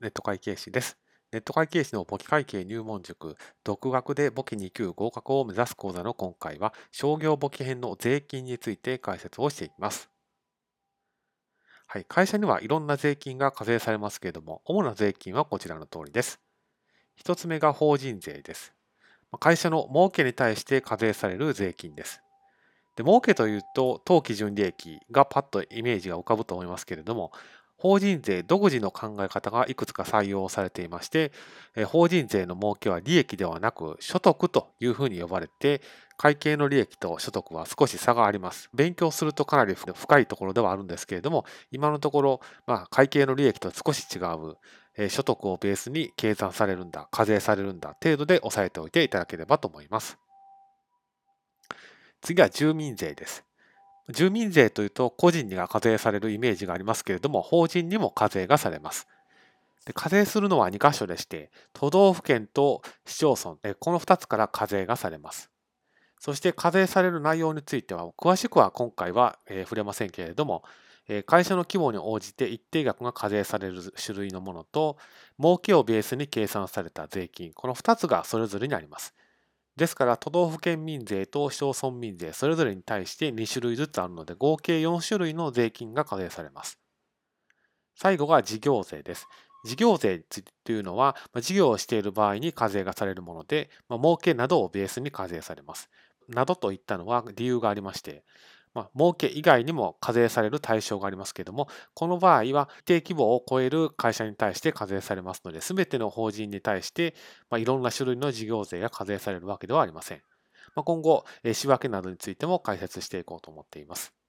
ネット会計士です。ネット会計士の簿記会計入門塾、独学で簿記2級合格を目指す講座の今回は、商業簿記編の税金について解説をしていきます。はい、会社にはいろんな税金が課税されますけれども、主な税金はこちらの通りです。一つ目が法人税です。会社の儲けに対して課税される税金です。で儲けというと、当基準利益がパッとイメージが浮かぶと思いますけれども、法人税独自の考え方がいくつか採用されていまして、法人税の儲けは利益ではなく所得というふうに呼ばれて、会計の利益と所得は少し差があります。勉強するとかなり深いところではあるんですけれども、今のところ、まあ、会計の利益と少し違う、え所得をベースに計算されるんだ、課税されるんだ程度で押さえておいていただければと思います。次は住民税です。住民税というと個人にが課税されるイメージがありますけれども、法人にも課税がされます。で課税するのは2箇所でして、都道府県と市町村、この2つから課税がされます。そして課税される内容については、詳しくは今回は触れませんけれども、会社の規模に応じて一定額が課税される種類のものと、儲けをベースに計算された税金、この2つがそれぞれにあります。ですから、都道府県民税と市町村民税、それぞれに対して2種類ずつあるので、合計4種類の税金が課税されます。最後が事業税です。事業税というのは、事業をしている場合に課税がされるもので、儲けなどをベースに課税されます。などといったのは理由がありまして、まあ、儲け以外にも課税される対象がありますけれども、この場合は一定規模を超える会社に対して課税されますので、すべての法人に対して、まあ、いろんな種類の事業税が課税されるわけではありません。まあ、今後、仕分けなどについても解説していこうと思っています。